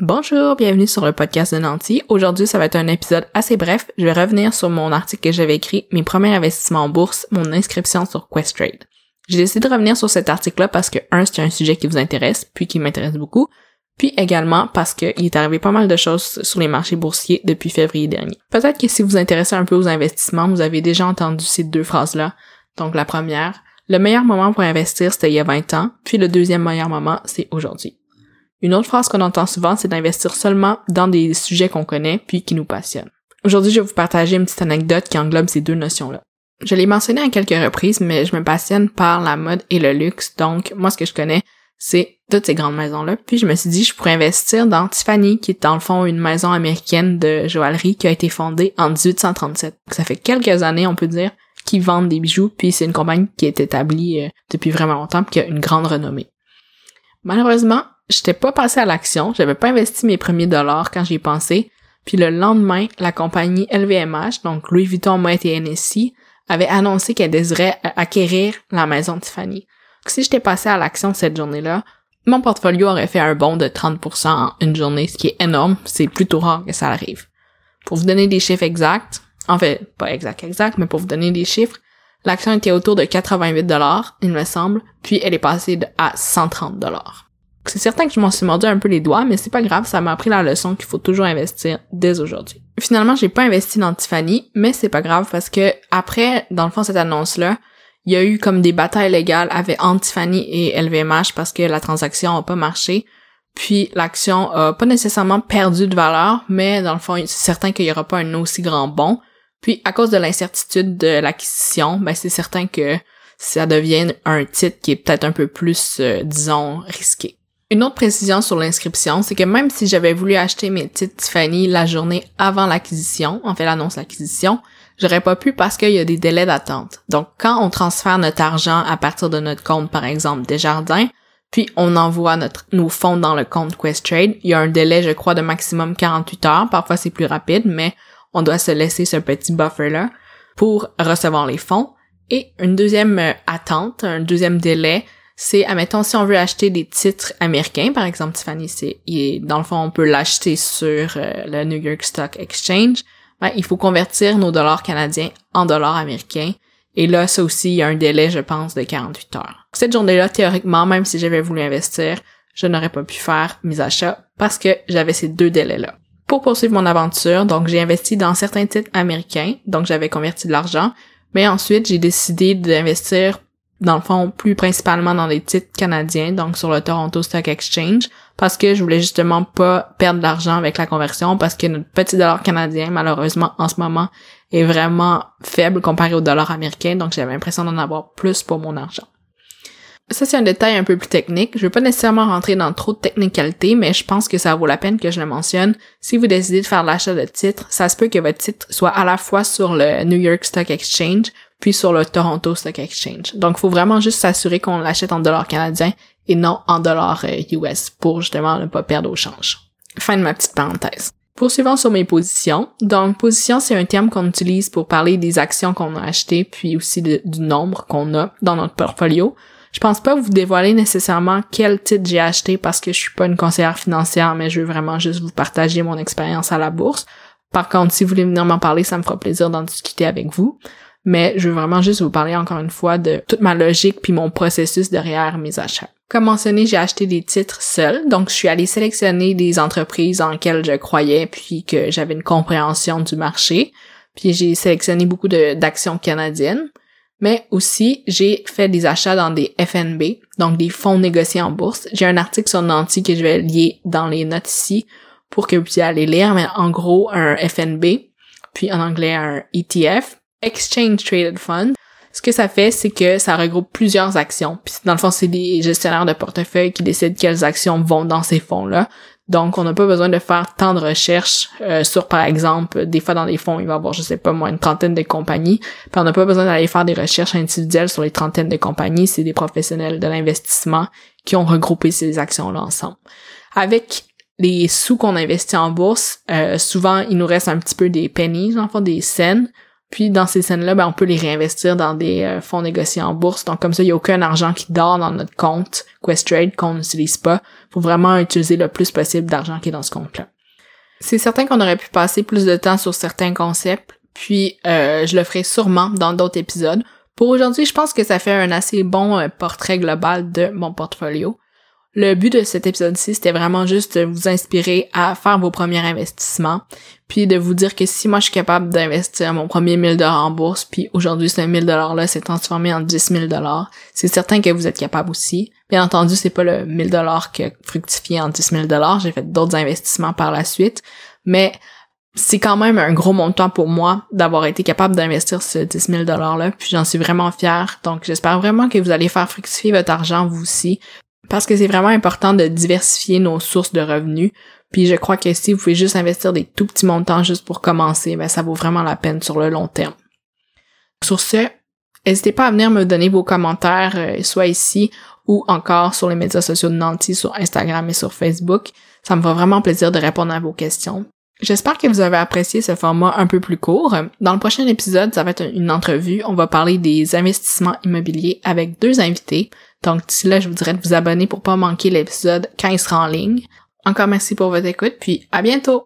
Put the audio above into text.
Bonjour, bienvenue sur le podcast de Nancy. Aujourd'hui, ça va être un épisode assez bref. Je vais revenir sur mon article que j'avais écrit, mes premiers investissements en bourse, mon inscription sur Questrade. J'ai décidé de revenir sur cet article-là parce que, un, c'est un sujet qui vous intéresse, puis qui m'intéresse beaucoup, puis également parce qu'il est arrivé pas mal de choses sur les marchés boursiers depuis février dernier. Peut-être que si vous vous intéressez un peu aux investissements, vous avez déjà entendu ces deux phrases-là. Donc la première, le meilleur moment pour investir, c'était il y a 20 ans, puis le deuxième meilleur moment, c'est aujourd'hui. Une autre phrase qu'on entend souvent, c'est d'investir seulement dans des sujets qu'on connaît puis qui nous passionnent. Aujourd'hui, je vais vous partager une petite anecdote qui englobe ces deux notions-là. Je l'ai mentionné à quelques reprises, mais je me passionne par la mode et le luxe, donc moi ce que je connais, c'est toutes ces grandes maisons-là. Puis je me suis dit, je pourrais investir dans Tiffany, qui est dans le fond une maison américaine de joaillerie qui a été fondée en 1837. Ça fait quelques années, on peut dire, qu'ils vendent des bijoux, puis c'est une compagnie qui est établie euh, depuis vraiment longtemps, puis qui a une grande renommée. Malheureusement, j'étais pas passé à l'action, j'avais pas investi mes premiers dollars quand j'y ai pensé, puis le lendemain, la compagnie LVMH, donc Louis Vuitton, Moet et Hennessy, avait annoncé qu'elle désirait acquérir la maison Tiffany. Si j'étais passé à l'action cette journée-là, mon portfolio aurait fait un bond de 30% en une journée, ce qui est énorme, c'est plutôt rare que ça arrive. Pour vous donner des chiffres exacts, en fait, pas exact exact, mais pour vous donner des chiffres, l'action était autour de 88 dollars, il me semble, puis elle est passée à 130 dollars. C'est certain que je m'en suis mordu un peu les doigts, mais c'est pas grave, ça m'a appris la leçon qu'il faut toujours investir dès aujourd'hui. Finalement, j'ai pas investi dans Tiffany, mais c'est pas grave parce que après, dans le fond, cette annonce-là, il y a eu comme des batailles légales avec et LVMH parce que la transaction a pas marché. Puis l'action a pas nécessairement perdu de valeur, mais dans le fond, c'est certain qu'il y aura pas un aussi grand bond. Puis à cause de l'incertitude de l'acquisition, ben c'est certain que ça devient un titre qui est peut-être un peu plus, euh, disons, risqué. Une autre précision sur l'inscription, c'est que même si j'avais voulu acheter mes titres Tiffany la journée avant l'acquisition, en fait l'annonce l'acquisition, j'aurais pas pu parce qu'il y a des délais d'attente. Donc quand on transfère notre argent à partir de notre compte, par exemple Desjardins, puis on envoie nos fonds dans le compte Questrade, il y a un délai, je crois, de maximum 48 heures. Parfois c'est plus rapide, mais on doit se laisser ce petit buffer-là pour recevoir les fonds. Et une deuxième euh, attente, un deuxième délai, c'est, admettons, si on veut acheter des titres américains, par exemple, Tiffany, c'est, dans le fond, on peut l'acheter sur euh, le New York Stock Exchange, ben, il faut convertir nos dollars canadiens en dollars américains. Et là, ça aussi, il y a un délai, je pense, de 48 heures. Cette journée-là, théoriquement, même si j'avais voulu investir, je n'aurais pas pu faire mes achats parce que j'avais ces deux délais-là. Pour poursuivre mon aventure, donc j'ai investi dans certains titres américains, donc j'avais converti de l'argent, mais ensuite j'ai décidé d'investir dans le fond, plus principalement dans les titres canadiens, donc sur le Toronto Stock Exchange, parce que je voulais justement pas perdre d'argent avec la conversion, parce que notre petit dollar canadien, malheureusement, en ce moment, est vraiment faible comparé au dollar américain, donc j'avais l'impression d'en avoir plus pour mon argent. Ça, c'est un détail un peu plus technique. Je veux pas nécessairement rentrer dans trop de technicalité, mais je pense que ça vaut la peine que je le mentionne. Si vous décidez de faire l'achat de titres, ça se peut que votre titre soit à la fois sur le New York Stock Exchange, puis sur le Toronto Stock Exchange. Donc, il faut vraiment juste s'assurer qu'on l'achète en dollars canadiens et non en dollars US euh, pour justement ne pas perdre au change. Fin de ma petite parenthèse. Poursuivons sur mes positions. Donc, position, c'est un terme qu'on utilise pour parler des actions qu'on a achetées, puis aussi du nombre qu'on a dans notre portfolio. Je pense pas vous dévoiler nécessairement quel titre j'ai acheté parce que je suis pas une conseillère financière, mais je veux vraiment juste vous partager mon expérience à la bourse. Par contre, si vous voulez venir m'en parler, ça me fera plaisir d'en discuter avec vous mais je veux vraiment juste vous parler encore une fois de toute ma logique puis mon processus derrière mes achats. Comme mentionné, j'ai acheté des titres seuls, donc je suis allée sélectionner des entreprises en lesquelles je croyais puis que j'avais une compréhension du marché. Puis j'ai sélectionné beaucoup d'actions canadiennes, mais aussi j'ai fait des achats dans des FNB, donc des fonds négociés en bourse. J'ai un article sur Nanti que je vais lier dans les notes ici pour que vous puissiez aller lire, mais en gros un FNB, puis en anglais un ETF, Exchange Traded Fund. Ce que ça fait, c'est que ça regroupe plusieurs actions. Puis dans le fond, c'est des gestionnaires de portefeuille qui décident quelles actions vont dans ces fonds-là. Donc, on n'a pas besoin de faire tant de recherches euh, sur, par exemple, des fois dans des fonds, il va y avoir, je sais pas moi, une trentaine de compagnies. Puis on n'a pas besoin d'aller faire des recherches individuelles sur les trentaines de compagnies. C'est des professionnels de l'investissement qui ont regroupé ces actions-là ensemble. Avec les sous qu'on investit en bourse, euh, souvent, il nous reste un petit peu des pennies, en fond, des scènes Puis dans ces scènes-là, ben, on peut les réinvestir dans des euh, fonds négociés en bourse. Donc comme ça, il n'y a aucun argent qui dort dans notre compte Questrade qu'on n'utilise pas. Faut vraiment utiliser le plus possible d'argent qui est dans ce compte-là. C'est certain qu'on aurait pu passer plus de temps sur certains concepts, puis euh, je le ferai sûrement dans d'autres épisodes. Pour aujourd'hui, je pense que ça fait un assez bon euh, portrait global de mon portfolio. Le but de cet épisode-ci, c'était vraiment juste de vous inspirer à faire vos premiers investissements, puis de vous dire que si moi je suis capable d'investir mon premier 1000 dollars en bourse, puis aujourd'hui ce 1000 dollars là s'est transformé en 10 000 dollars, c'est certain que vous êtes capable aussi. Bien entendu, c'est pas le 1000 dollars qui a fructifié en 10 000 dollars, j'ai fait d'autres investissements par la suite, mais c'est quand même un gros montant pour moi d'avoir été capable d'investir ce 10 000 $-là, puis j'en suis vraiment fière. Donc, j'espère vraiment que vous allez faire fructifier votre argent, vous aussi, parce que c'est vraiment important de diversifier nos sources de revenus. Puis je crois que si vous pouvez juste investir des tout petits montants juste pour commencer, ben ça vaut vraiment la peine sur le long terme. Sur ce, n'hésitez pas à venir me donner vos commentaires, euh, soit ici ou encore sur les médias sociaux de Nancy, sur Instagram et sur Facebook. Ça me fera vraiment plaisir de répondre à vos questions. J'espère que vous avez apprécié ce format un peu plus court. Dans le prochain épisode, ça va être une entrevue. On va parler des investissements immobiliers avec deux invités. Donc d'ici là, je vous dirais de vous abonner pour pas manquer l'épisode quand il sera en ligne. Encore merci pour votre écoute, puis à bientôt!